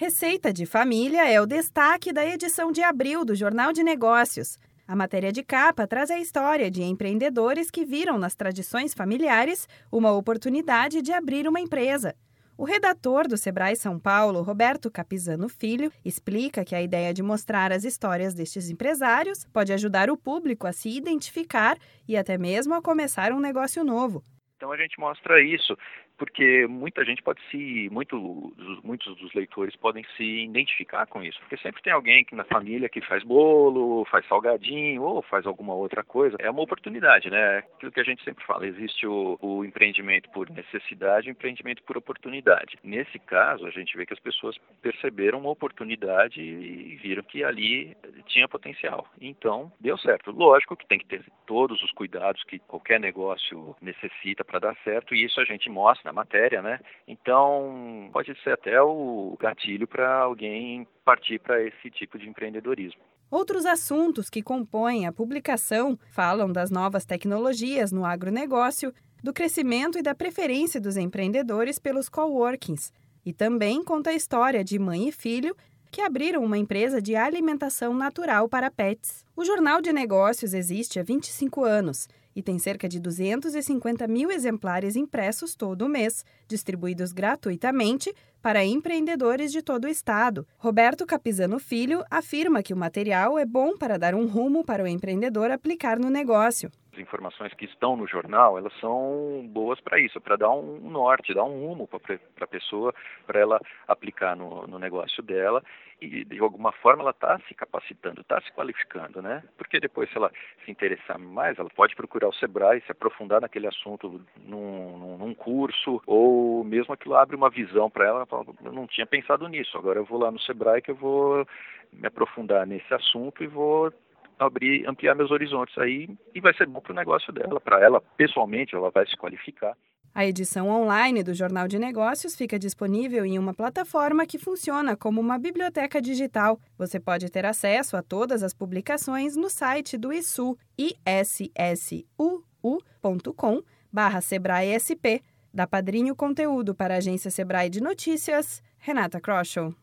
Receita de família é o destaque da edição de abril do Jornal de Negócios. A matéria de capa traz a história de empreendedores que viram nas tradições familiares uma oportunidade de abrir uma empresa. O redator do Sebrae São Paulo, Roberto Capizano Filho, explica que a ideia de mostrar as histórias destes empresários pode ajudar o público a se identificar e até mesmo a começar um negócio novo. Então a gente mostra isso porque muita gente pode se, muito, muitos dos leitores podem se identificar com isso, porque sempre tem alguém que na família que faz bolo, faz salgadinho ou faz alguma outra coisa. É uma oportunidade, né? Aquilo que a gente sempre fala, existe o, o empreendimento por necessidade o empreendimento por oportunidade. Nesse caso, a gente vê que as pessoas perceberam uma oportunidade e viram que ali tinha potencial. Então, deu certo. Lógico que tem que ter todos os cuidados que qualquer negócio necessita para dar certo, e isso a gente mostra na matéria, né? Então, pode ser até o gatilho para alguém partir para esse tipo de empreendedorismo. Outros assuntos que compõem a publicação falam das novas tecnologias no agronegócio, do crescimento e da preferência dos empreendedores pelos coworkings, e também conta a história de mãe e filho que abriram uma empresa de alimentação natural para pets. O Jornal de Negócios existe há 25 anos e tem cerca de 250 mil exemplares impressos todo mês, distribuídos gratuitamente para empreendedores de todo o estado. Roberto Capizano Filho afirma que o material é bom para dar um rumo para o empreendedor aplicar no negócio informações que estão no jornal, elas são boas para isso, para dar um norte, dar um rumo para a pessoa, para ela aplicar no, no, negócio dela e de alguma forma ela está se capacitando, está se qualificando, né? Porque depois, se ela se interessar mais, ela pode procurar o Sebrae, se aprofundar naquele assunto num, num, curso, ou mesmo aquilo abre uma visão para ela, fala, eu não tinha pensado nisso, agora eu vou lá no Sebrae que eu vou me aprofundar nesse assunto e vou abrir, ampliar meus horizontes aí e vai ser bom para o negócio dela, para ela pessoalmente, ela vai se qualificar. A edição online do Jornal de Negócios fica disponível em uma plataforma que funciona como uma biblioteca digital. Você pode ter acesso a todas as publicações no site do ISU, issuu.com barra Sebrae SP. Da Padrinho Conteúdo para a agência Sebrae de Notícias, Renata Kroschel.